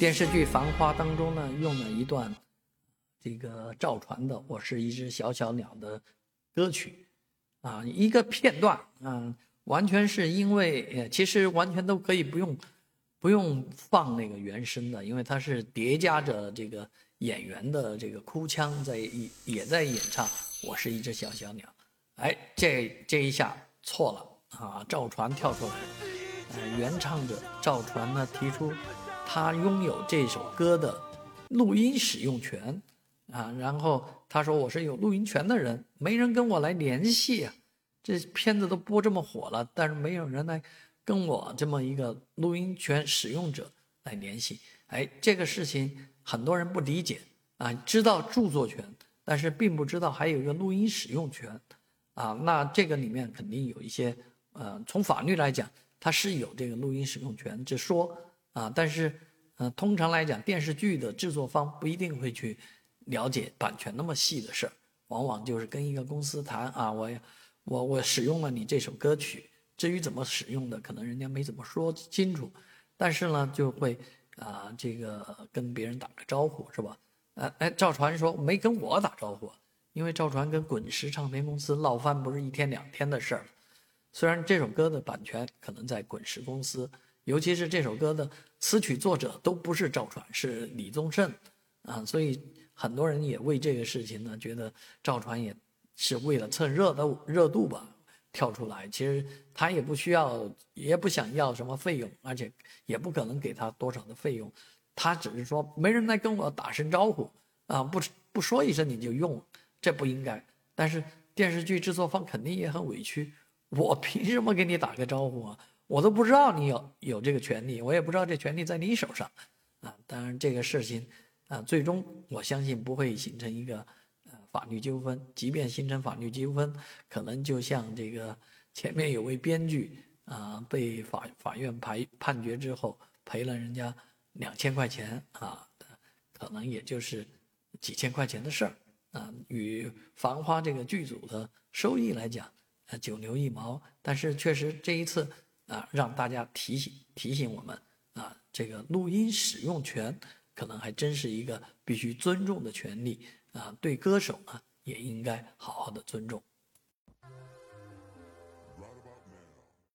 电视剧《繁花》当中呢，用了一段这个赵传的《我是一只小小鸟》的歌曲，啊，一个片段，啊，完全是因为，呃其实完全都可以不用不用放那个原声的，因为它是叠加着这个演员的这个哭腔在也在演唱《我是一只小小鸟》，哎，这这一下错了啊！赵传跳出来，呃，原唱者赵传呢提出。他拥有这首歌的录音使用权啊，然后他说我是有录音权的人，没人跟我来联系啊。这片子都播这么火了，但是没有人来跟我这么一个录音权使用者来联系。哎，这个事情很多人不理解啊，知道著作权，但是并不知道还有一个录音使用权啊。那这个里面肯定有一些呃，从法律来讲，它是有这个录音使用权，只说。啊，但是，呃，通常来讲，电视剧的制作方不一定会去了解版权那么细的事儿，往往就是跟一个公司谈啊，我，我我使用了你这首歌曲，至于怎么使用的，可能人家没怎么说清楚，但是呢，就会啊，这个跟别人打个招呼是吧？呃，哎，赵传说没跟我打招呼，因为赵传跟滚石唱片公司闹翻不是一天两天的事儿，虽然这首歌的版权可能在滚石公司。尤其是这首歌的词曲作者都不是赵传，是李宗盛，啊，所以很多人也为这个事情呢，觉得赵传也是为了蹭热度热度吧，跳出来。其实他也不需要，也不想要什么费用，而且也不可能给他多少的费用，他只是说没人来跟我打声招呼啊，不不说一声你就用，这不应该。但是电视剧制作方肯定也很委屈，我凭什么给你打个招呼啊？我都不知道你有有这个权利，我也不知道这权利在你手上，啊，当然这个事情，啊，最终我相信不会形成一个呃法律纠纷，即便形成法律纠纷，可能就像这个前面有位编剧啊被法法院判判决之后赔了人家两千块钱啊，可能也就是几千块钱的事儿啊，与《繁花》这个剧组的收益来讲，啊九牛一毛，但是确实这一次。啊，让大家提醒提醒我们啊，这个录音使用权可能还真是一个必须尊重的权利啊，对歌手呢也应该好好的尊重。